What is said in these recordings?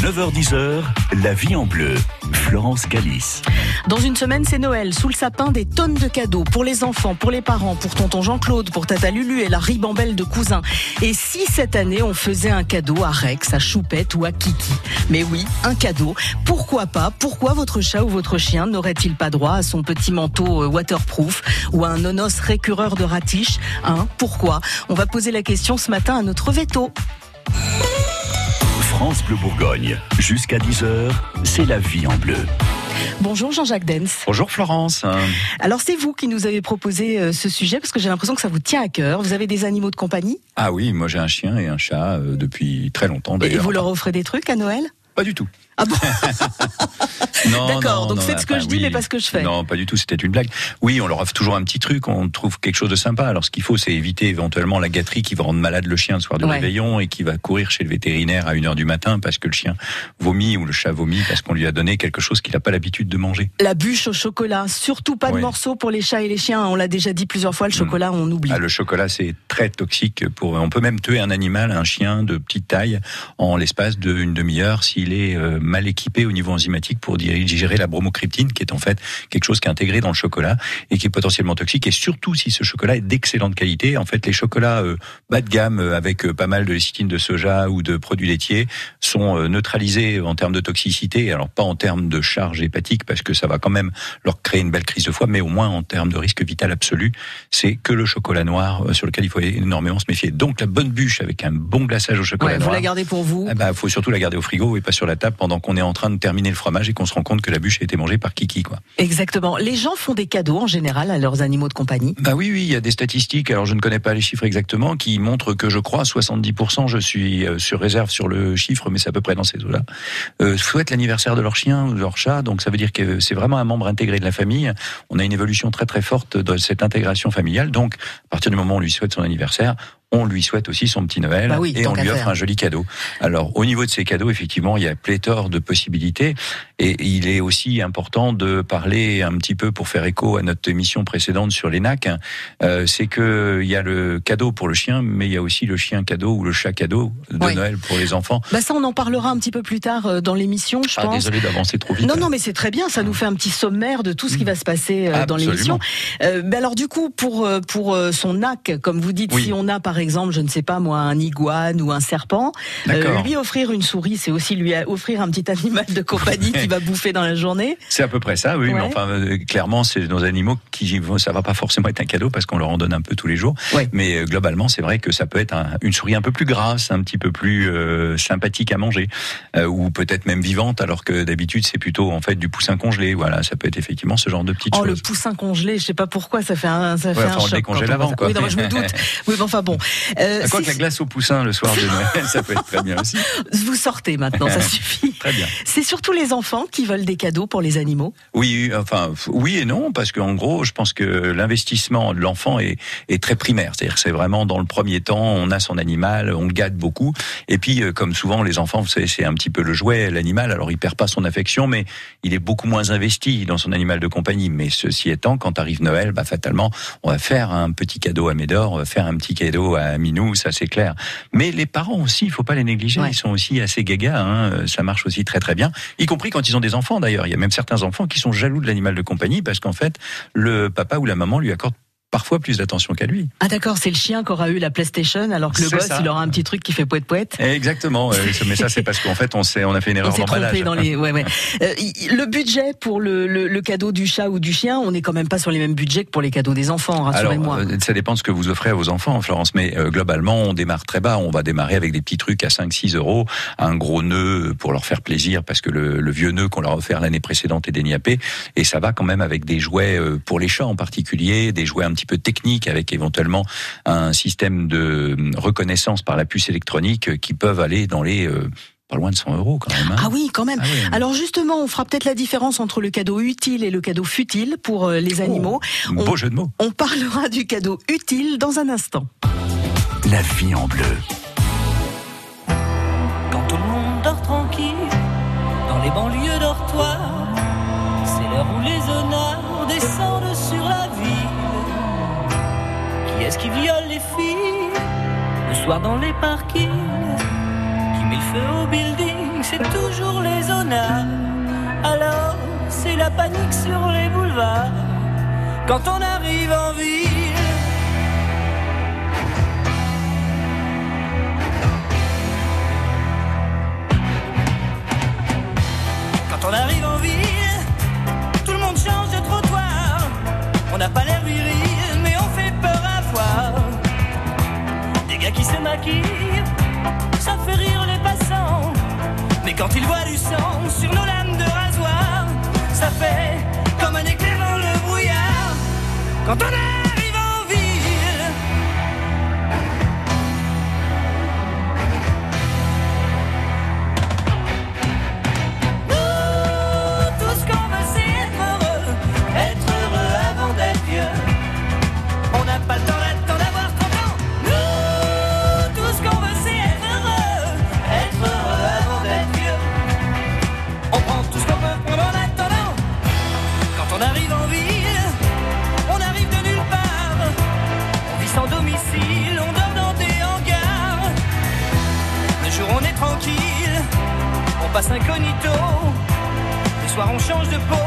9h10h, la vie en bleu. Florence Galis. Dans une semaine, c'est Noël. Sous le sapin, des tonnes de cadeaux pour les enfants, pour les parents, pour tonton Jean-Claude, pour tata Lulu et la ribambelle de cousins. Et si cette année, on faisait un cadeau à Rex, à Choupette ou à Kiki? Mais oui, un cadeau. Pourquoi pas? Pourquoi votre chat ou votre chien n'aurait-il pas droit à son petit manteau euh, waterproof ou à un nonos récureur de ratiche? Hein? Pourquoi? On va poser la question ce matin à notre veto. France Bleu Bourgogne. Jusqu'à 10h, c'est la vie en bleu. Bonjour Jean-Jacques Dens. Bonjour Florence. Alors c'est vous qui nous avez proposé euh, ce sujet parce que j'ai l'impression que ça vous tient à cœur. Vous avez des animaux de compagnie? Ah oui, moi j'ai un chien et un chat euh, depuis très longtemps et d'ailleurs. vous leur offrez des trucs à Noël? Pas du tout. Ah bon Non, D'accord, donc non, faites ce que enfin, je dis oui. mais pas ce que je fais. Non, pas du tout, c'était une blague. Oui, on leur offre toujours un petit truc, on trouve quelque chose de sympa. Alors ce qu'il faut, c'est éviter éventuellement la gâterie qui va rendre malade le chien le soir du Ouais. réveillon et qui va courir chez le vétérinaire à 1h du matin parce que le chien vomit ou le chat vomit parce qu'on lui a donné quelque chose qu'il n'a pas l'habitude de manger. La bûche au chocolat, surtout pas de morceaux pour les chats et les chiens. On l'a déjà dit plusieurs fois, le chocolat on oublie. Ah, le chocolat, c'est très toxique. Pour, on peut même tuer un animal, un chien de petite taille, en l'espace d'une demi-heure s'il est euh, mal équipé au niveau enzymatique pour digérer la bromocryptine, qui est en fait quelque chose qui est intégré dans le chocolat et qui est potentiellement toxique. Et surtout si ce chocolat est d'excellente qualité. En fait, les chocolats euh, bas de gamme euh, avec euh, pas mal de lécithine de soja ou de produits laitiers sont euh, neutralisés en termes de toxicité. Alors pas en termes de charge hépatique parce que ça va quand même leur créer une belle crise de foie, mais au moins en termes de risque vital absolu, c'est que le chocolat noir euh, sur lequel il faut énormément se méfier. Donc la bonne bûche avec un bon glaçage au chocolat Ouais, vous noir. la gardez pour vous. Il bah, faut surtout la garder au frigo et pas sur la table pendant qu'on est en train de terminer le fromage et qu'on se rend compte que la bûche a été mangée par Kiki, quoi. Exactement. Les gens font des cadeaux en général à leurs animaux de compagnie. Bah oui, oui, il y a des statistiques. Alors je ne connais pas les chiffres exactement, qui montrent que je crois 70%. Je suis euh, sur réserve sur le chiffre, mais c'est à peu près dans ces eaux-là. Euh, souhaitent l'anniversaire de leur chien ou de leur chat, donc ça veut dire que c'est vraiment un membre intégré de la famille. On a une évolution très très forte de cette intégration familiale. Donc à partir du moment où on lui souhaite son anniversaire, on lui souhaite aussi son petit Noël Bah oui, et on lui offre faire. un joli cadeau. Alors au niveau de ces cadeaux, effectivement, il y a pléthore de possibilités et il est aussi important de parler un petit peu pour faire écho à notre émission précédente sur les NAC. Euh, c'est que il y a le cadeau pour le chien, mais il y a aussi le chien cadeau ou le chat cadeau de Oui. Noël pour les enfants. Bah ça, on en parlera un petit peu plus tard euh, dans l'émission, je Ah, pense. désolé d'avancer trop vite. Non, non, mais c'est très bien. Ça nous fait un petit sommaire de tout ce qui va se passer euh, dans l'émission. Euh, mais alors, du coup, pour euh, pour son NAC, comme vous dites, Oui. si on a par exemple, je ne sais pas moi, un iguane ou un serpent, euh, lui offrir une souris, c'est aussi lui a- offrir un petit animal de compagnie qui va bouffer dans la journée. C'est à peu près ça, oui. Ouais. Mais enfin, euh, clairement, c'est nos animaux qui ça va pas forcément être un cadeau parce qu'on leur en donne un peu tous les jours. Ouais. Mais euh, globalement, c'est vrai que ça peut être un- une souris un peu plus grasse, un petit peu plus euh, sympathique à manger, ou peut-être même vivante, alors que d'habitude c'est plutôt en fait du poussin congelé. Voilà, ça peut être effectivement ce genre de petites Oh, le choses. poussin congelé, je sais pas pourquoi, ça fait un, ça fait Ouais, un enfin, on le choc. quand on voit avant, quoi. Oui, non, je me doute. Oui, mais enfin bon. Euh, quoi si- que la glace au poussin le soir de Noël, ça peut être très bien aussi. vous sortez maintenant, ça suffit. Très bien. C'est surtout les enfants qui veulent des cadeaux pour les animaux? Oui, enfin oui et non parce qu'en gros, je pense que l'investissement de l'enfant est, est très primaire. C'est-à-dire que c'est vraiment dans le premier temps, on a son animal, on le gâte beaucoup, et puis euh, comme souvent les enfants, vous savez, c'est un petit peu le jouet, l'animal. Alors il perd pas son affection, mais il est beaucoup moins investi dans son animal de compagnie. Mais ceci étant, quand arrive Noël, bah fatalement, on va faire un petit cadeau à Médor, on va faire un petit cadeau à Minou, ça c'est clair. Mais les parents aussi, il faut pas les négliger. Ouais. Ils sont aussi assez gagas. Hein. Ça marche aussi très très bien, y compris quand ils ont des enfants d'ailleurs. Il y a même certains enfants qui sont jaloux de l'animal de compagnie parce qu'en fait, le papa ou la maman lui accorde parfois plus d'attention qu'à lui. Ah d'accord, c'est le chien qui aura eu la PlayStation alors que le ça. il aura un petit truc qui fait poète poète. Exactement. mais ça, c'est parce qu'en fait, on, s'est, on a fait une On erreur s'est trompé d'emballage. dans les. Ouais, ouais. Euh, le budget pour le, le, le cadeau du chat ou du chien, on n'est quand même pas sur les mêmes budgets que pour les cadeaux des enfants, rassurez-moi. euh, ça dépend de ce que vous offrez à vos enfants, Florence. Mais euh, globalement, on démarre très bas. On va démarrer avec des petits trucs à 5-6 euros, un gros nœud pour leur faire plaisir, parce que le, le vieux nœud qu'on leur a offert l'année précédente est déniapé. Et ça va quand même avec des jouets euh, pour les chats en particulier, des jouets un petit peu techniques, avec éventuellement un système de reconnaissance par la puce électronique qui peuvent aller dans les euh, pas loin de 100 euros quand même. hein. Ah oui, quand même. Ah oui. Alors justement, on fera peut-être la différence entre le cadeau utile et le cadeau futile pour euh, les animaux. on- Beau jeu de mots. On parlera du cadeau utile dans un instant. La vie en bleu. Quand tout le monde dort tranquille, dans les banlieues dortoirs, c'est l'heure où les honneurs descendent sur la ville. Qui est-ce qui viole les filles le soir dans les parkings Qui met le feu aux buildings c'est toujours les honneurs. Alors, c'est la panique sur les boulevards. Quand on arrive en ville. Quand on arrive en ville, tout le monde change de trottoir. On n'a pas l'air viril, Qui se maquillent, ça fait rire les passants. Mais quand ils voient du sang sur nos lames de rasoir, ça fait comme un éclair dans le brouillard. Quand on arrive change de peau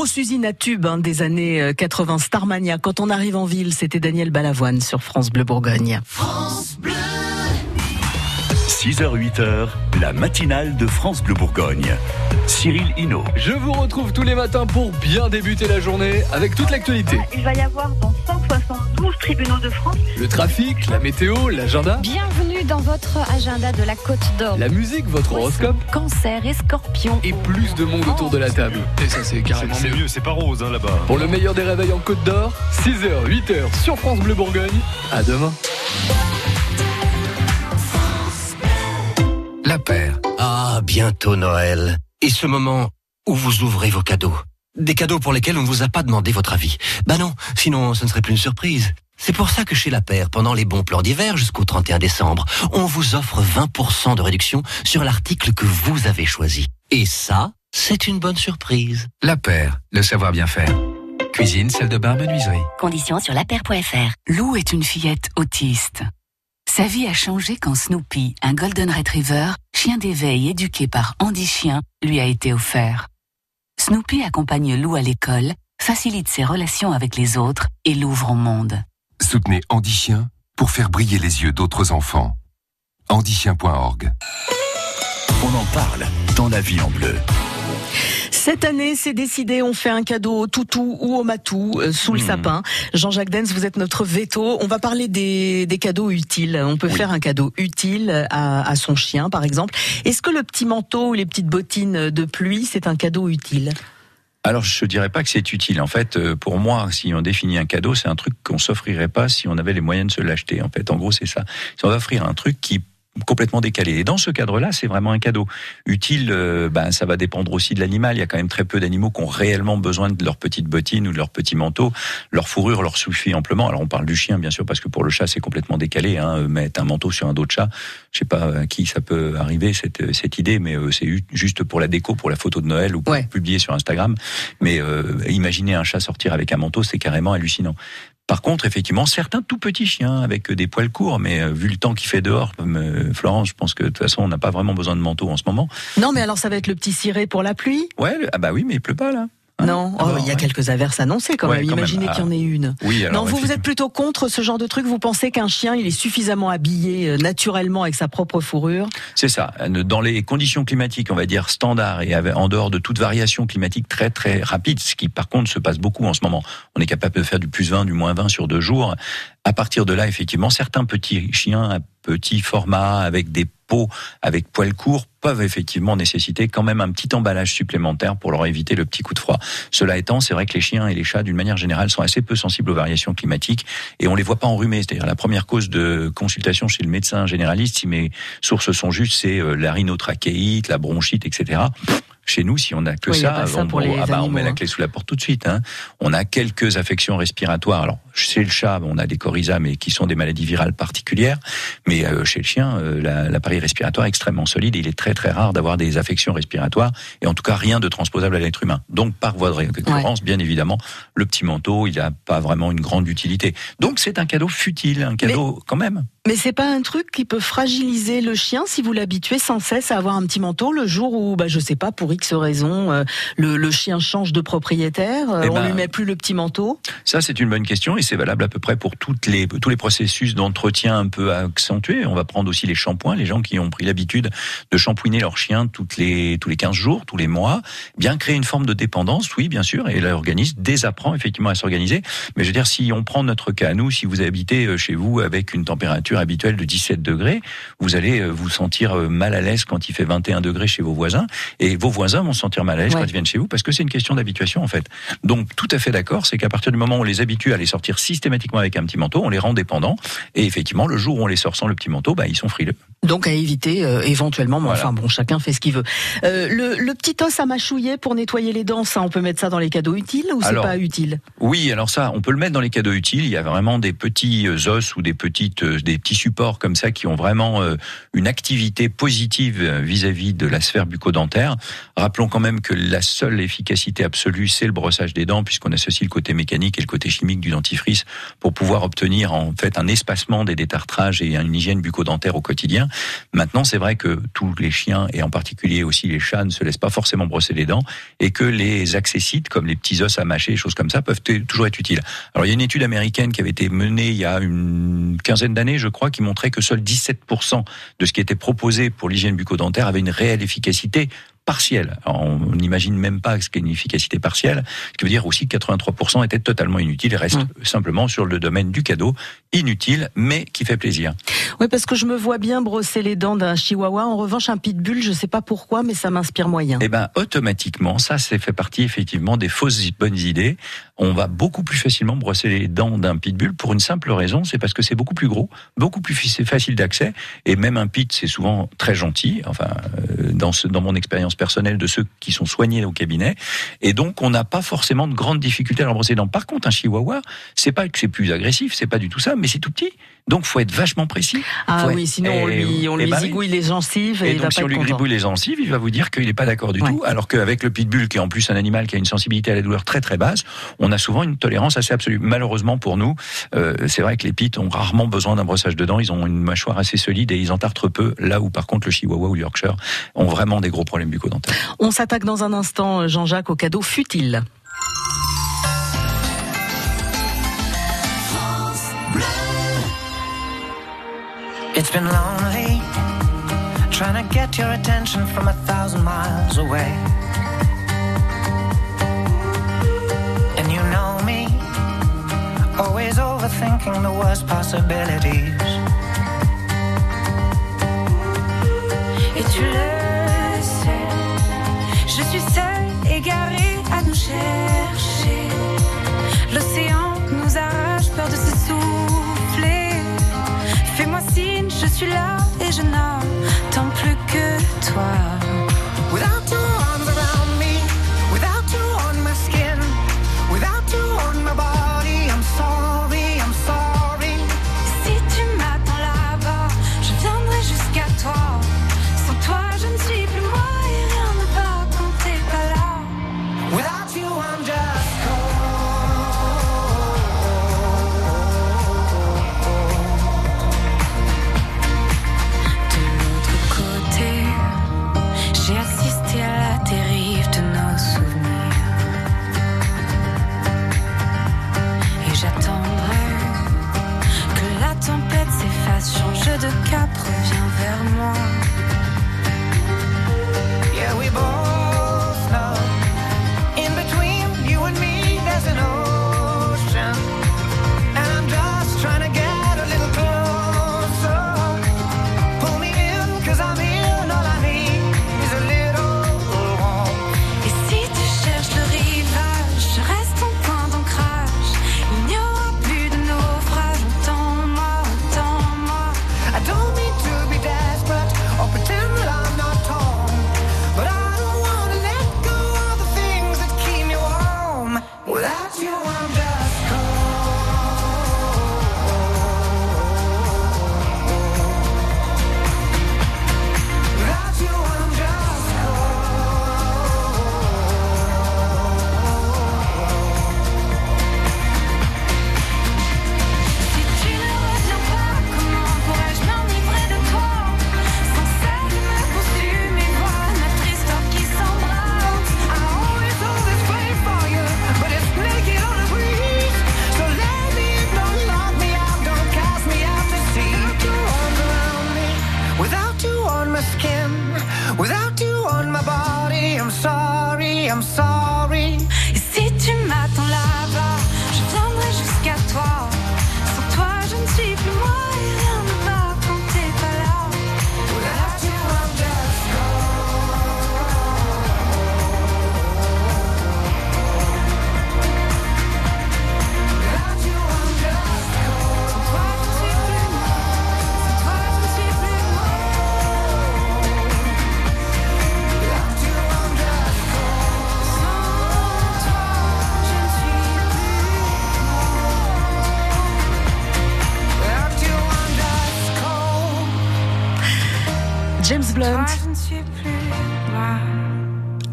grosse usine à tubes hein, des années euh, 80, Starmania. Quand on arrive en ville, c'était Daniel Balavoine sur France Bleu Bourgogne. 6h, 8h, la matinale de France Bleu Bourgogne. Cyril Hino. Je vous retrouve tous les matins pour bien débuter la journée avec toute l'actualité. Il va y avoir dans 172 tribunaux de France Le trafic, la météo, l'agenda, Bienvenue dans votre agenda de la Côte d'Or. la musique, votre horoscope Cancer et scorpion. et plus de monde autour de la table. Et ça c'est carrément C'est mieux. c'est pas rose hein, là-bas. Pour le meilleur des réveils en Côte d'Or, 6h, 8h sur France Bleu Bourgogne. À demain. La paire. Ah, bientôt Noël. Et ce moment où vous ouvrez vos cadeaux. Des cadeaux pour lesquels on ne vous a pas demandé votre avis. Bah non, sinon ce ne serait plus une surprise. C'est pour ça que chez La Paire, pendant les bons plans d'hiver jusqu'au 31 décembre, on vous offre 20% de réduction sur l'article que vous avez choisi. Et ça, c'est une bonne surprise. La paire, le savoir bien faire. Cuisine, salle de bain, menuiserie. Conditions sur lapaire.fr. Lou est une fillette autiste. Sa vie a changé quand Snoopy, un Golden Retriever, chien d'éveil éduqué par Andy Chien, lui a été offert. Snoopy accompagne Lou à l'école, facilite ses relations avec les autres et l'ouvre au monde. Soutenez Andy Chien pour faire briller les yeux d'autres enfants. andychien.org On en parle dans la vie en bleu. Cette année, c'est décidé, on fait un cadeau au toutou ou au matou euh, sous le Hmm. sapin. Jean-Jacques Dens, vous êtes notre veto. On va parler des, des cadeaux utiles. On peut Oui. faire un cadeau utile à, à son chien, par exemple. Est-ce que le petit manteau ou les petites bottines de pluie, c'est un cadeau utile? Alors, je dirais pas que c'est utile. En fait, euh, pour moi, si on définit un cadeau, c'est un truc qu'on s'offrirait pas si on avait les moyens de se l'acheter. En fait, en gros, c'est ça. Si on va offrir un truc qui complètement décalé. Et dans ce cadre-là, c'est vraiment un cadeau utile. euh, ben, ça va dépendre aussi de l'animal. Il y a quand même très peu d'animaux qui ont réellement besoin de leurs petites bottines ou de leurs petits manteaux. Leur fourrure leur suffit amplement. Alors, on parle du chien, bien sûr, parce que pour le chat, c'est complètement décalé. Hein. Mettre un manteau sur un dos de chat, je sais pas à qui ça peut arriver cette, cette idée, mais euh, c'est juste pour la déco, pour la photo de Noël ou pour Ouais. publier sur Instagram. Mais euh, imaginez un chat sortir avec un manteau, c'est carrément hallucinant. Par contre, effectivement, certains tout petits chiens avec des poils courts, mais euh, vu le temps qu'il fait dehors, euh, Florence, je pense que de toute façon, on n'a pas vraiment besoin de manteau en ce moment. Non, mais alors ça va être le petit ciré pour la pluie? Ouais, ah bah oui, mais il pleut pas là. Hein Non, Ah Oh, il y a quelques averses annoncées quand même. quand. Imaginez Ah. qu'il y en ait une. Oui, alors non, vous, vous êtes plutôt contre ce genre de truc. Vous pensez qu'un chien, il est suffisamment habillé euh, naturellement avec sa propre fourrure? C'est ça. Dans les conditions climatiques, on va dire standard et en dehors de toute variation climatique très très rapide, ce qui par contre se passe beaucoup en ce moment. On est capable de faire du plus 20, du moins 20 sur deux jours. À partir de là, effectivement, certains petits chiens à petit format avec des peaux avec poils courts peuvent effectivement nécessiter quand même un petit emballage supplémentaire pour leur éviter le petit coup de froid. Cela étant, c'est vrai que les chiens et les chats, d'une manière générale, sont assez peu sensibles aux variations climatiques et on les voit pas enrhumés. C'est-à-dire la première cause de consultation chez le médecin généraliste, si mes sources sont justes, c'est euh, la rhinotrachéite, la bronchite, etc. Chez nous, si on a que Oui, a ça, on, pour les ah bah, on met la hein. clé sous la porte tout de suite. Hein. On a quelques affections respiratoires. Alors, chez le chat, on a des coryza, mais qui sont des maladies virales particulières. Mais euh, chez le chien, euh, la- l'appareil respiratoire est extrêmement solide et il est très très rare d'avoir des affections respiratoires et en tout cas rien de transposable à l'être humain. Donc, par voie de récurrence, bien évidemment, le petit manteau, il n'a pas vraiment une grande utilité. Donc, c'est un cadeau futile, un cadeau quand même. Mais c'est pas un truc qui peut fragiliser le chien si vous l'habituez sans cesse à avoir un petit manteau le jour où, bah, je sais pas, pour X raison, euh, le, le chien change de propriétaire, euh, Eh on ben, lui met plus le petit manteau. Ça, c'est une bonne question et c'est valable à peu près pour toutes les, tous les processus d'entretien un peu accentués. On va prendre aussi les shampoings. Les gens qui ont pris l'habitude de shampouiner leur chien toutes les, tous les 15 jours, tous les mois, bien créer une forme de dépendance, oui, bien sûr, et l'organisme désapprend effectivement à s'organiser. Mais je veux dire, si on prend notre cas à nous, si vous habitez euh, chez vous avec une température habituelle de 17 degrés, vous allez euh, vous sentir euh, mal à l'aise quand il fait 21 degrés chez vos voisins et vos voisins vont se sentir mal à l'aise Ouais. quand ils viennent chez vous parce que c'est une question d'habituation en fait. Donc tout à fait d'accord, c'est qu'à partir du moment où on les habitue à les sortir systématiquement avec un petit manteau, on les rend dépendants et effectivement le jour où on les sort sans le petit manteau, bah ils sont frileux. Donc à éviter euh, éventuellement, mais Voilà. enfin bon, chacun fait ce qu'il veut. Euh, le, le petit os à mâchouiller pour nettoyer les dents, ça, on peut mettre ça dans les cadeaux utiles ou c'est pas utile? Oui, alors ça, on peut le mettre dans les cadeaux utiles. Il y a vraiment des petits os ou des petites, des petits supports comme ça qui ont vraiment euh, une activité positive euh, vis-à-vis de la sphère bucco-dentaire. Rappelons quand même que la seule efficacité absolue, c'est le brossage des dents, puisqu'on associe le côté mécanique et le côté chimique du dentifrice pour pouvoir obtenir en fait un espacement des détartrages et une hygiène bucco-dentaire au quotidien. Maintenant, c'est vrai que tous les chiens et en particulier aussi les chats ne se laissent pas forcément brosser les dents et que les accessites comme les petits os à mâcher, choses comme ça, peuvent toujours être utiles. Alors, il y a une étude américaine qui avait été menée il y a une quinzaine d'années, je crois, qui montrait que seuls 17% de ce qui était proposé pour l'hygiène bucco-dentaire avait une réelle efficacité partielle. Alors, on n'imagine même pas ce qu'est une efficacité partielle, ce qui veut dire aussi que 83% étaient totalement inutiles et restent simplement sur le domaine du cadeau, inutile, mais qui fait plaisir. Oui, parce que je me vois bien brosser les dents d'un chihuahua. En revanche, un pitbull, je sais pas pourquoi, mais ça m'inspire moyen. Eh ben, automatiquement, ça, c'est fait partie effectivement des fausses bonnes idées. On va beaucoup plus facilement brosser les dents d'un pitbull pour une simple raison, c'est parce que c'est beaucoup plus gros, beaucoup plus facile d'accès, et même un pit, c'est souvent très gentil. Enfin, euh, dans ce, dans mon expérience personnelle de ceux qui sont soignés au cabinet, et donc on n'a pas forcément de grandes difficultés à leur brosser les dents. Par contre, un chihuahua, c'est pas que c'est plus agressif, c'est pas du tout ça, mais c'est tout petit, donc faut être vachement précis. Ah oui, être- sinon on lui, on lui bah oui. zigouille les gencives et, Et il va donc, si pas on lui gribouille les gencives, il va vous dire qu'il n'est pas d'accord du tout. Alors qu'avec le pitbull, qui est en plus un animal qui a une sensibilité à la douleur très très basse, on a souvent une tolérance assez absolue. Malheureusement pour nous, euh, c'est vrai que les pits ont rarement besoin d'un brossage de dents. Ils ont une mâchoire assez solide et ils entartrent peu. Là où par contre le Chihuahua ou le Yorkshire ont vraiment des gros problèmes d'antenne. On s'attaque dans un instant, Jean-Jacques, au cadeau futile. It's been lonely trying to get your attention from a thousand miles away. And you know me, always overthinking the worst possibilities. It's your love. Suis là et je n'attends plus que toi.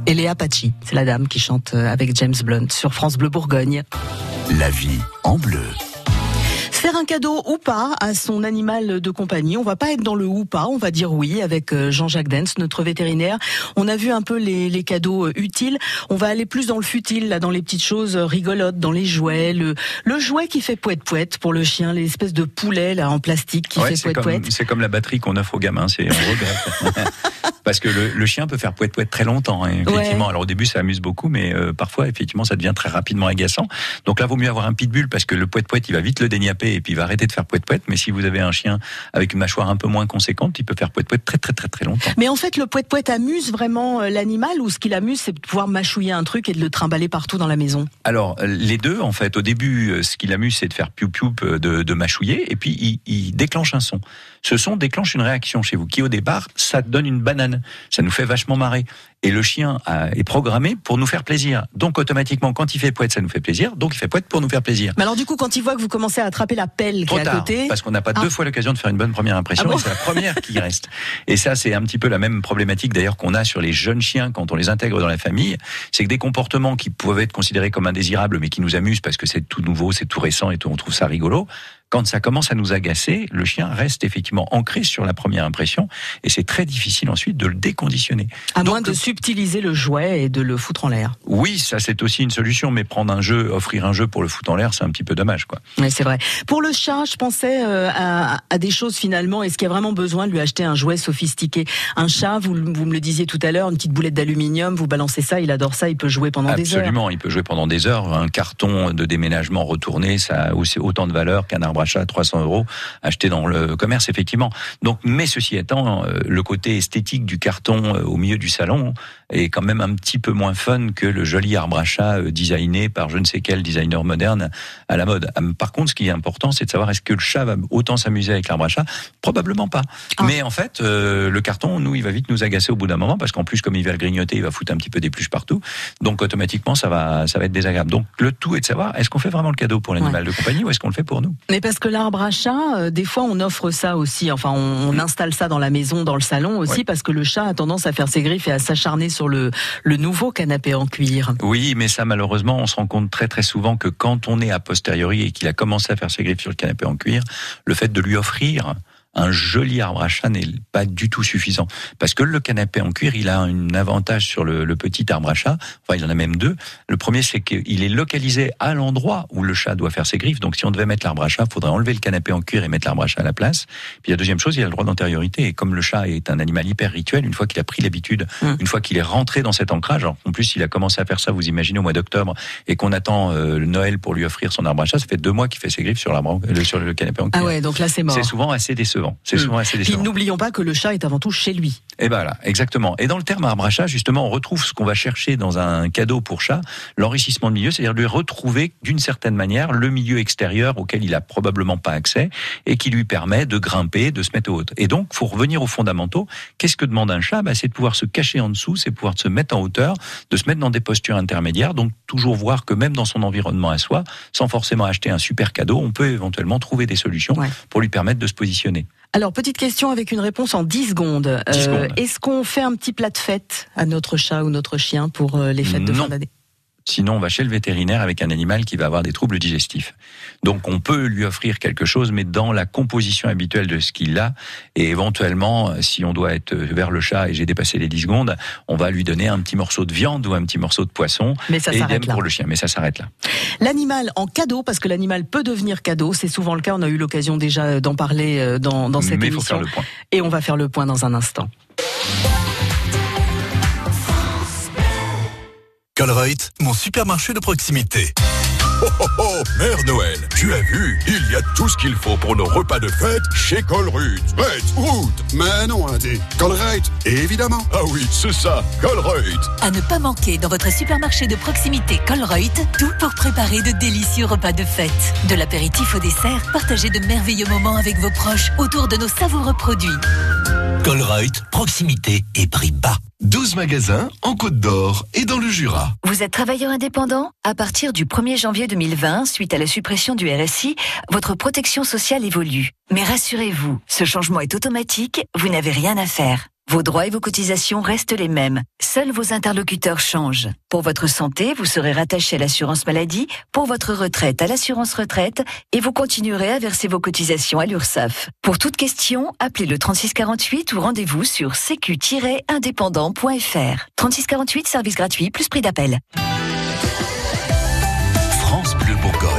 Et Léa Pachi, c'est la dame qui chante euh, avec James Blunt sur France Bleu Bourgogne. La vie en bleu. Faire un cadeau ou pas à son animal de compagnie, on va pas être dans le ou pas, on va dire oui avec euh, Jean-Jacques Dens, notre vétérinaire. On a vu un peu les, les cadeaux euh, utiles, on va aller plus dans le futile, là, dans les petites choses euh, rigolotes, dans les jouets, le, le jouet qui fait poète poète pour le chien, l'espèce de poulet là en plastique qui Ouais, fait poète poète. c'est comme la batterie qu'on offre aux gamins, c'est. Parce que le, le chien peut faire poète poète très longtemps, hein, effectivement. Ouais. Alors au début ça amuse beaucoup, mais euh, parfois effectivement ça devient très rapidement agaçant. Donc là vaut mieux avoir un pitbull parce que le poète poète il va vite le déniapper et puis il va arrêter de faire poète poète. Mais si vous avez un chien avec une mâchoire un peu moins conséquente, il peut faire poète poète très très très très longtemps. Mais en fait, le poète poète amuse vraiment euh, l'animal ou ce qu'il amuse, c'est de pouvoir mâchouiller un truc et de le trimballer partout dans la maison? Alors euh, les deux en fait, au début euh, ce qui l'amuse c'est de faire piou piou de, de mâchouiller et puis il, il déclenche un son. Ce son déclenche une réaction chez vous qui au départ ça donne une banane, ça nous fait vachement marrer. Et le chien a- est programmé pour nous faire plaisir. Donc automatiquement, quand il fait poète, ça nous fait plaisir. Donc il fait poète pour nous faire plaisir. Mais alors du coup, quand il voit que vous commencez à attraper la pelle qui est à tard, côté, parce qu'on n'a pas Ah. deux fois l'occasion de faire une bonne première impression, Ah bon et c'est la première qui reste. Et ça, c'est un petit peu la même problématique d'ailleurs qu'on a sur les jeunes chiens quand on les intègre dans la famille, c'est que des comportements qui peuvent être considérés comme indésirables, mais qui nous amusent parce que c'est tout nouveau, c'est tout récent et tout, on trouve ça rigolo. Quand ça commence à nous agacer, le chien reste effectivement ancré sur la première impression, et c'est très difficile ensuite de le déconditionner. à moins de subtiliser le jouet et de le foutre en l'air. Oui, ça c'est aussi une solution, mais prendre un jeu, offrir un jeu pour le foutre en l'air, c'est un petit peu dommage, quoi. Oui, c'est vrai. Pour le chat, je pensais euh, à, à des choses finalement. Est-ce qu'il y a vraiment besoin de lui acheter un jouet sophistiqué? Un chat, vous, vous me le disiez tout à l'heure, une petite boulette d'aluminium, vous balancez ça, il adore ça, il peut jouer pendant des heures. Absolument, il peut jouer pendant des heures. Un carton de déménagement retourné, ça a aussi autant de valeur qu'un arbre arbre à chat à 300 euros acheté dans le commerce, effectivement. Donc, mais ceci étant, euh, le côté esthétique du carton euh, au milieu du salon est quand même un petit peu moins fun que le joli arbre à chat euh, designé par je ne sais quel designer moderne à la mode. Hum, Par contre, ce qui est important, c'est de savoir est-ce que le chat va autant s'amuser avec l'arbre à chat Probablement pas. Mais en fait, euh, le carton, nous, il va vite nous agacer au bout d'un moment parce qu'en plus, comme il va le grignoter, il va foutre un petit peu d'épluche partout. Donc automatiquement, ça va, ça va être désagréable. Donc le tout est de savoir est-ce qu'on fait vraiment le cadeau pour l'animal de compagnie ou est-ce qu'on le fait pour nous? Mais parce que l'arbre à chat, euh, des fois on offre ça aussi. Enfin, on, on installe ça dans la maison, dans le salon aussi, parce que le chat a tendance à faire ses griffes et à s'acharner sur le, le nouveau canapé en cuir. Oui, mais ça, malheureusement, on se rend compte très très souvent que quand on est a posteriori et qu'il a commencé à faire ses griffes sur le canapé en cuir, le fait de lui offrir un joli arbre à chat n'est pas du tout suffisant. Parce que le canapé en cuir, il a un avantage sur le, le petit arbre à chat. Enfin, il en a même deux. Le premier, c'est qu'il est localisé à l'endroit où le chat doit faire ses griffes. Donc, si on devait mettre l'arbre à chat, il faudrait enlever le canapé en cuir et mettre l'arbre à chat à la place. Puis la deuxième chose, il a le droit d'antériorité. Et comme le chat est un animal hyper rituel, une fois qu'il a pris l'habitude, une fois qu'il est rentré dans cet ancrage, alors, en plus, il a commencé à faire ça, vous imaginez, au mois d'octobre, et qu'on attend euh, Noël pour lui offrir son arbre à chat, ça fait deux mois qu'il fait ses griffes sur, l'arbre euh, sur le canapé en cuir. Ah ouais, donc là c'est mort. C'est souvent assez décevant. C'est souvent assez décevant. n'oublions pas que le chat est avant tout chez lui. Et ben voilà, exactement. Et dans le terme arbre à chat, justement, on retrouve ce qu'on va chercher dans un cadeau pour chat, l'enrichissement de milieu, c'est-à-dire lui retrouver d'une certaine manière le milieu extérieur auquel il a probablement pas accès et qui lui permet de grimper, de se mettre au haut. Et donc, faut revenir aux fondamentaux. Qu'est-ce que demande un chat? Bah, C'est de pouvoir se cacher en dessous, c'est de pouvoir se mettre en hauteur, de se mettre dans des postures intermédiaires. Donc, toujours voir que même dans son environnement à soi, sans forcément acheter un super cadeau, on peut éventuellement trouver des solutions pour lui permettre de se positionner. Alors, petite question avec une réponse en 10 secondes. 10 secondes. Est-ce qu'on fait un petit plat de fête à notre chat ou notre chien pour euh, les fêtes de fin d'année? Sinon, on va chez le vétérinaire avec un animal qui va avoir des troubles digestifs. Donc, on peut lui offrir quelque chose, mais dans la composition habituelle de ce qu'il a. Et éventuellement, euh, si on doit être vers le chat et j'ai dépassé les 10 secondes, on va lui donner un petit morceau de viande ou un petit morceau de poisson. Mais ça s'arrête là. pour le chien, mais ça s'arrête là. L'animal en cadeau, parce que l'animal peut devenir cadeau, c'est souvent le cas, on a eu l'occasion déjà d'en parler euh, dans, dans cette Mais il faut émission. faire le point. Et on va faire le point dans un instant. Colruyt, mon supermarché de proximité. Oh oh oh, Mère Noël, tu as vu, il y a tout ce qu'il faut pour nos repas de fête chez Colruyt. Fête, route Mais non, Indé, Colruyt, évidemment. Ah oui, c'est ça, Colruyt. À ne pas manquer dans votre supermarché de proximité Colruyt, tout pour préparer de délicieux repas de fête. De l'apéritif au dessert, partagez de merveilleux moments avec vos proches autour de nos savoureux produits. Colruyt, proximité et prix bas. 12 magasins en Côte d'Or et dans le Jura. Vous êtes travailleur indépendant? À partir du 1er janvier 2020, suite à la suppression du RSI, votre protection sociale évolue. Mais rassurez-vous, ce changement est automatique, vous n'avez rien à faire. Vos droits et vos cotisations restent les mêmes. Seuls vos interlocuteurs changent. Pour votre santé, vous serez rattaché à l'assurance maladie, pour votre retraite à l'assurance retraite, et vous continuerez à verser vos cotisations à l'URSSAF. Pour toute question, appelez le 3648 ou rendez-vous sur sécu-indépendant.fr. 3648, service gratuit, plus prix d'appel. France Bleu Bourgogne.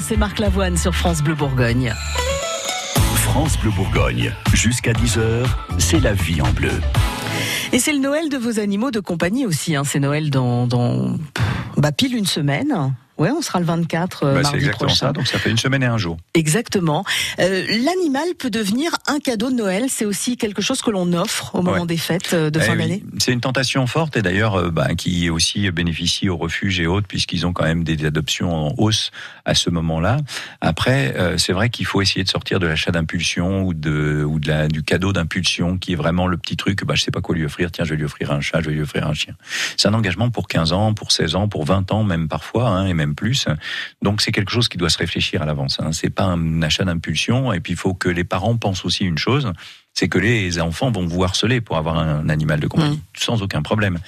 C'est Marc Lavoine sur France Bleu Bourgogne. France Bleu Bourgogne, jusqu'à 10h, c'est la vie en bleu. Et c'est le Noël de vos animaux de compagnie aussi. Hein. C'est Noël dans, dans bah, pile une semaine. Ouais, on sera le 24 euh, Bah, c'est mardi exactement prochain. ça, donc ça fait une semaine et un jour. Exactement. Euh, L'animal peut devenir un cadeau de Noël. C'est aussi quelque chose que l'on offre au moment Ouais. des fêtes euh, de Eh fin oui, d'année. C'est une tentation forte et d'ailleurs bah, qui aussi bénéficie aux refuges et autres puisqu'ils ont quand même des adoptions en hausse à ce moment-là. Après, euh, c'est vrai qu'il faut essayer de sortir de l'achat d'impulsion ou de ou de la du cadeau d'impulsion qui est vraiment le petit truc. Bah, je sais pas quoi lui offrir. Tiens, je vais lui offrir un chat, je vais lui offrir un chien. C'est un engagement pour 15 ans, pour 16 ans, pour 20 ans même parfois hein, et même plus. Donc c'est quelque chose qui doit se réfléchir à l'avance. Hein. C'est pas un achat d'impulsion. Et puis il faut que les parents pensent aussi une chose, c'est que les enfants vont vous harceler pour avoir un animal de compagnie sans aucun problème.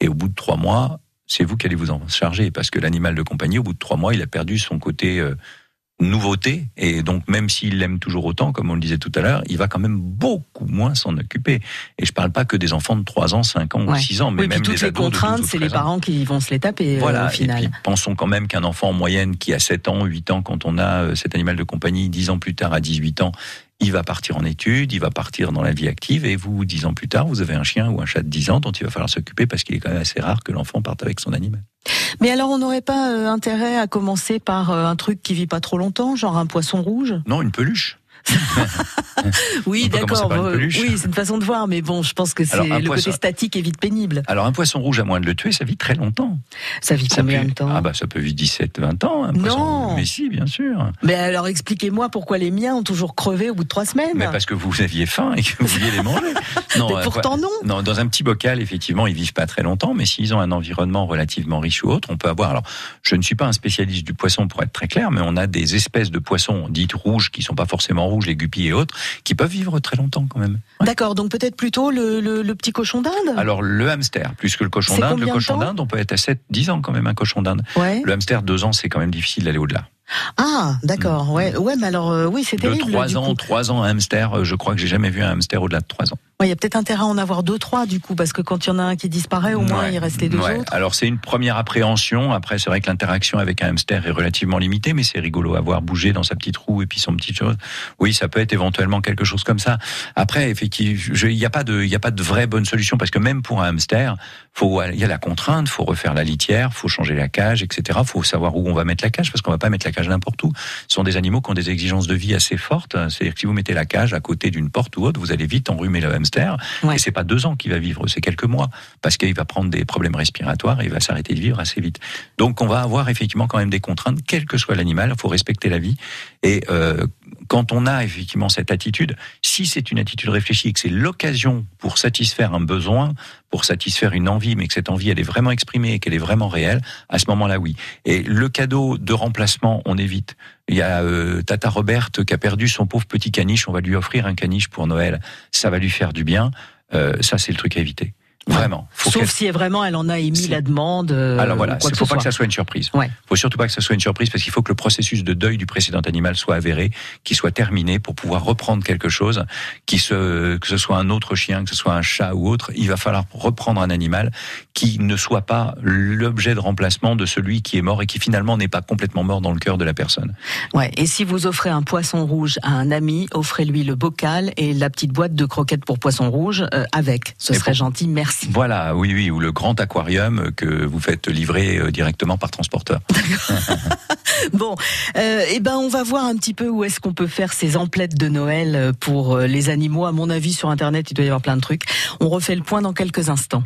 Et au bout de trois mois, c'est vous qui allez vous en charger parce que l'animal de compagnie, au bout de trois mois, il a perdu son côté euh, nouveauté et donc même s'il l'aime toujours autant, comme on le disait tout à l'heure, il va quand même beaucoup moins s'en occuper. Et je parle pas que des enfants de 3 ans, 5 ans ou Ouais. 6 ans, mais oui, puis même toutes des les ados de 12 contraintes, c'est les 13 ans. parents qui vont se les taper euh, Voilà, au final. et puis pensons quand même qu'un enfant en moyenne qui a 7 ans, 8 ans, quand on a euh, cet animal de compagnie, 10 ans plus tard à 18 ans, il va partir en études, il va partir dans la vie active, et vous, 10 ans plus tard, vous avez un chien ou un chat de 10 ans dont il va falloir s'occuper parce qu'il est quand même assez rare que l'enfant parte avec son animal. Mais alors, on n'aurait pas euh, intérêt à commencer par euh, un truc qui vit pas trop longtemps, genre un poisson rouge? Non, une peluche. Oui, d'accord. euh. Oui, c'est une façon de voir, mais bon, je pense que c'est le poisson- côté statique est vite pénible. Alors un poisson rouge, à moins de le tuer, ça vit très longtemps. Ça vit Ça combien peut- de temps Ah bah ça peut vivre 17, 20 ans. Un poisson. Non. Mais si, bien sûr. Mais alors, expliquez-moi pourquoi les miens ont toujours crevé au bout de trois semaines. Mais parce que vous aviez faim et que vous vouliez les manger. Mais euh, pourtant, non. Non, dans un petit bocal, effectivement, ils vivent pas très longtemps, mais s'ils ont un environnement relativement riche ou autre, on peut avoir. Alors, je ne suis pas un spécialiste du poisson pour être très clair, mais on a des espèces de poissons dites rouges qui sont pas forcément rouges, les guppies et autres, qui peuvent vivre très longtemps quand même. D'accord, donc peut-être plutôt le, le- le petit cochon d'Inde Alors le hamster, plus que le cochon d'Inde, le cochon d'Inde, on peut être à 7, 10 ans quand même un cochon d'Inde. Ouais. Le hamster, 2 ans, c'est quand même difficile d'aller au-delà. Ah, d'accord. Ouais, ouais, mais alors, euh, oui, c'est De terrible. 3 du ans, coup. 3 ans un hamster, euh, je crois que j'ai jamais vu un hamster au-delà de 3 ans. Ouais, Il y a peut-être intérêt à en avoir deux, trois, du coup, parce que quand il y en a un qui disparaît, au moins, Ouais, il reste les deux ouais. autres. Alors c'est une première appréhension. Après, c'est vrai que l'interaction avec un hamster est relativement limitée, mais c'est rigolo à voir bouger dans sa petite roue et puis son petit chose. Oui, ça peut être éventuellement quelque chose comme ça. Après, effectivement, il n'y a pas de, il a pas de vraie bonne solution parce que même pour un hamster, faut, il y a la contrainte, faut refaire la litière, faut changer la cage, etc. Faut savoir où on va mettre la cage parce qu'on va pas mettre la cage n'importe où. Ce sont des animaux qui ont des exigences de vie assez fortes. C'est-à-dire que si vous mettez la cage à côté d'une porte ou autre, vous allez vite enrhumer le hamster. Et c'est pas deux ans qu'il va vivre, c'est quelques mois, parce qu'il va prendre des problèmes respiratoires et il va s'arrêter de vivre assez vite. Donc on va avoir effectivement quand même des contraintes, quel que soit l'animal, il faut respecter la vie. Et euh, quand on a effectivement cette attitude, si c'est une attitude réfléchie, et que c'est l'occasion pour satisfaire un besoin, pour satisfaire une envie, mais que cette envie elle est vraiment exprimée et qu'elle est vraiment réelle, à ce moment-là oui. Et le cadeau de remplacement, on évite. Il y a euh, Tata Roberte qui a perdu son pauvre petit caniche, on va lui offrir un caniche pour Noël, ça va lui faire du bien. Euh, ça c'est le truc à éviter. Vraiment. Faut Sauf si vraiment elle en a émis la demande. euh, alors voilà, il que faut ce pas que ça soit une surprise. Ouais. faut surtout pas que ça soit une surprise parce qu'il faut que le processus de deuil du précédent animal soit avéré, qu'il soit terminé pour pouvoir reprendre quelque chose, qui se, que ce soit un autre chien, que ce soit un chat ou autre, il va falloir reprendre un animal qui ne soit pas l'objet de remplacement de celui qui est mort et qui finalement n'est pas complètement mort dans le cœur de la personne. Ouais. Et si vous offrez un poisson rouge à un ami, offrez-lui le bocal et la petite boîte de croquettes pour poisson rouge euh, avec. Ce Et serait gentil, merci. Voilà, oui, oui, ou le grand aquarium que vous faites livrer euh, directement par transporteur. Bon, euh, eh ben on va voir un petit peu où est-ce qu'on peut faire ces emplettes de Noël euh, pour les animaux. À mon avis, sur Internet, il doit y avoir plein de trucs. On refait le point dans quelques instants.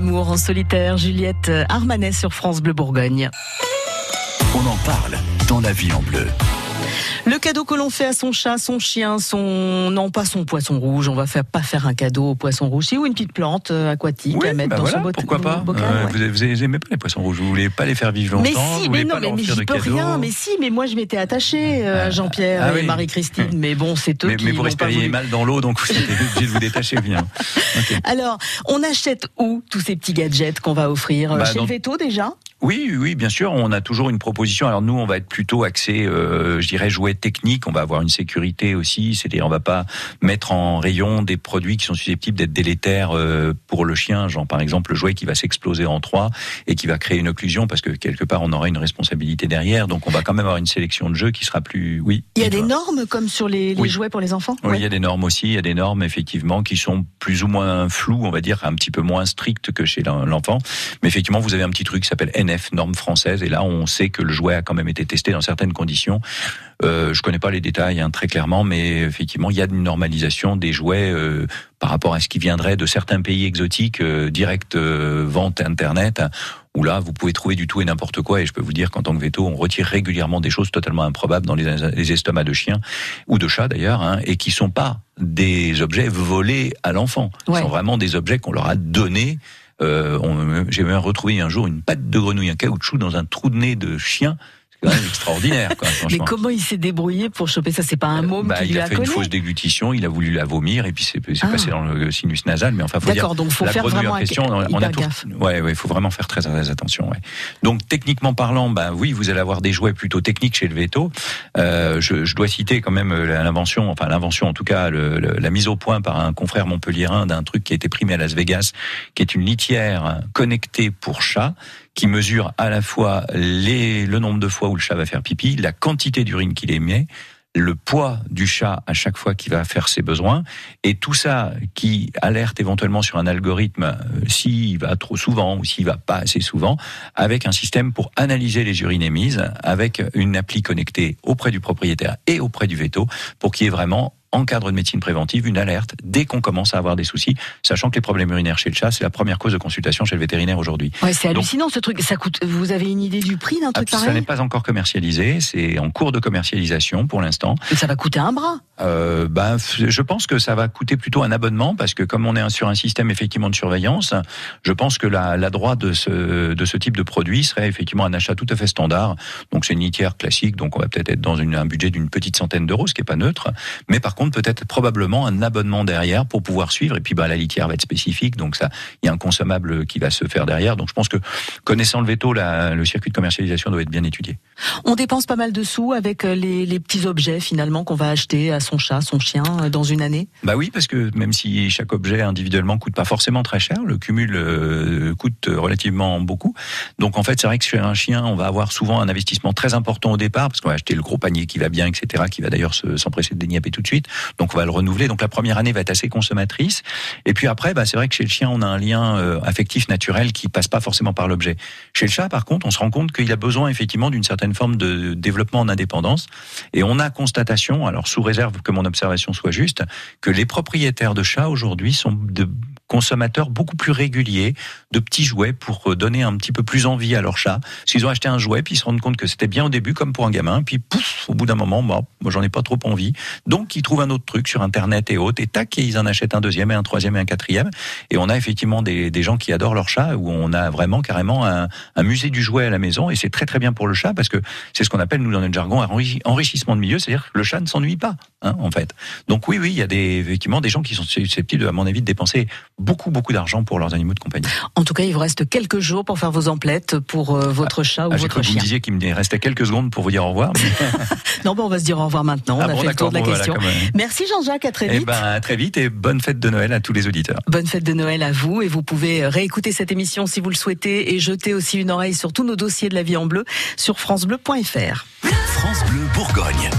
L'amour en solitaire, Juliette Armanet sur France Bleu Bourgogne. On en parle dans la vie en bleu. Le cadeau que l'on fait à son chat, son chien, son non pas son poisson rouge, on va faire pas faire un cadeau au poisson rouge, si ou une petite plante euh, aquatique Oui, à mettre bah dans voilà, son bot- pourquoi pas bocal. Euh, ouais. vous, vous aimez pas les poissons rouges, vous voulez pas les faire vivre longtemps, Mais si, mais non, pas mais, mais j'y peux cadeaux. rien. Mais si, mais moi je m'étais attachée euh, à Jean-Pierre ah et oui. Marie-Christine. Mais bon, c'est eux mais, qui mais vous respiriez mal dans l'eau, donc vous étiez obligé de vous détacher bien. Alors, on achète où tous ces petits gadgets qu'on va offrir Bah, Chez dans- le Veto déjà? Oui, oui, bien sûr. On a toujours une proposition. Alors nous, on va être plutôt axé, euh, je dirais, jouets techniques. On va avoir une sécurité aussi. C'est-à-dire, on va pas mettre en rayon des produits qui sont susceptibles d'être délétères euh, pour le chien. Genre, par exemple, le jouet qui va s'exploser en trois et qui va créer une occlusion parce que quelque part, on aura une responsabilité derrière. Donc, on va quand même avoir une sélection de jeux qui sera plus, oui. Il y a des normes comme sur les, les Oui. jouets pour les enfants? Oui, Ouais. il y a des normes aussi. Il y a des normes effectivement qui sont plus ou moins floues, on va dire, un petit peu moins strictes que chez l'en- l'enfant. Mais effectivement, vous avez un petit truc qui s'appelle NF, norme française, et là, on sait que le jouet a quand même été testé dans certaines conditions. Euh, je connais pas les détails hein, très clairement, mais effectivement, il y a une normalisation des jouets euh, par rapport à ce qui viendrait de certains pays exotiques, euh, direct euh, vente internet. Où là, vous pouvez trouver du tout et n'importe quoi. Et je peux vous dire qu'en tant que veto, on retire régulièrement des choses totalement improbables dans les, les estomacs de chiens ou de chats d'ailleurs, hein, et qui sont pas des objets volés à l'enfant. Ce sont vraiment des objets qu'on leur a donnés. Euh, J'ai même retrouvé un jour une patte de grenouille, un caoutchouc dans un trou de nez de chien. Quand même extraordinaire, quoi, Mais comment il s'est débrouillé pour choper ça? C'est pas un môme Bah, qui il a a fait une fausse déglutition, il a voulu la vomir et puis c'est c'est Ah. passé dans le sinus nasal. Mais enfin, faut dire D'accord, donc faut la faire vraiment question, on, on a tout. Ouais, ouais, faut vraiment faire très, très attention. Ouais. Donc techniquement parlant, bah oui, vous allez avoir des jouets plutôt techniques chez le Veto. Euh, je, je dois citer quand même euh, l'invention, enfin l'invention en tout cas, le- le- la mise au point par un confrère montpelliérain d'un truc qui a été primé à Las Vegas, qui est une litière connectée pour chat qui mesure à la fois les, le nombre de fois où le chat va faire pipi, la quantité d'urine qu'il émet, le poids du chat à chaque fois qu'il va faire ses besoins, et tout ça qui alerte éventuellement sur un algorithme euh, s'il va trop souvent ou s'il va pas assez souvent, avec un système pour analyser les urines émises, avec une appli connectée auprès du propriétaire et auprès du veto, pour qu'il y ait vraiment en cadre de médecine préventive, une alerte dès qu'on commence à avoir des soucis, sachant que les problèmes urinaires chez le chat, c'est la première cause de consultation chez le vétérinaire aujourd'hui. Ouais, c'est Donc, hallucinant ce truc. Ça coûte. Vous avez une idée du prix d'un truc ça n'est pareil pas encore commercialisé, c'est en cours de commercialisation pour l'instant. Et Ça va coûter un bras. Euh, ben, f- je pense que ça va coûter plutôt un abonnement parce que comme on est sur un système effectivement de surveillance, je pense que la, la droit de ce, de ce type de produit serait effectivement un achat tout à fait standard. Donc c'est une litière classique, donc on va peut-être être dans une- un budget d'une petite centaine d'euros, ce qui est pas neutre. Mais par contre peut-être probablement un abonnement derrière pour pouvoir suivre. Et puis bah, la litière va être spécifique, donc ça, il y a un consommable qui va se faire derrière. Donc je pense que connaissant le veto, la- le circuit de commercialisation doit être bien étudié. On dépense pas mal de sous avec euh, les, les petits objets finalement qu'on va acheter à son chat, son chien euh, dans une année? Bah oui, parce que même si chaque objet individuellement coûte pas forcément très cher, le cumul euh, coûte relativement beaucoup. Donc en fait, c'est vrai que chez un chien, on va avoir souvent un investissement très important au départ, parce qu'on va acheter le gros panier qui va bien, etc., qui va d'ailleurs se- s'empresser de déniapper tout de suite. Donc on va le renouveler. Donc la première année va être assez consommatrice. Et puis après, bah, c'est vrai que chez le chien, on a un lien euh, affectif naturel qui passe pas forcément par l'objet. Chez le chat, par contre, on se rend compte qu'il a besoin effectivement d'une certaine forme de développement en indépendance. Et on a constatation, alors sous réserve que mon observation soit juste, que les propriétaires de chats aujourd'hui sont de consommateurs beaucoup plus réguliers de petits jouets pour donner un petit peu plus envie à leur chat. S'ils ont acheté un jouet, puis ils se rendent compte que c'était bien au début, comme pour un gamin, puis pouf, au bout d'un moment, bah, moi j'en ai pas trop envie. Donc ils trouvent un autre truc sur Internet et autres, et tac, et ils en achètent un deuxième, et un troisième, et un quatrième. Et on a effectivement des, gens qui adorent leur chat, où on a vraiment carrément un, musée du jouet à la maison, et c'est très très bien pour le chat, parce que c'est ce qu'on appelle, nous, dans notre jargon, un enri- enrichissement de milieu, c'est-à-dire que le chat ne s'ennuie pas, hein, en fait. Donc oui, oui, il y a des, effectivement des gens qui sont susceptibles, à mon avis, de dépenser beaucoup, beaucoup d'argent pour leurs animaux de compagnie. En tout cas, il vous reste quelques jours pour faire vos emplettes pour euh, votre chat ou Ah, votre cru que vous me chien. disiez qu'il me restait quelques secondes pour vous dire au revoir. mais- Non, bon, on va se dire au revoir maintenant. On Ah a bon, fait le tour de la bon, question. voilà, euh, Merci Jean-Jacques, à très Eh vite. ben, à très vite et bonne fête de Noël à tous les auditeurs. Bonne fête de Noël à vous et vous pouvez réécouter cette émission si vous le souhaitez et jeter aussi une oreille sur tous nos dossiers de la vie en bleu sur francebleu.fr. France Bleu Bourgogne.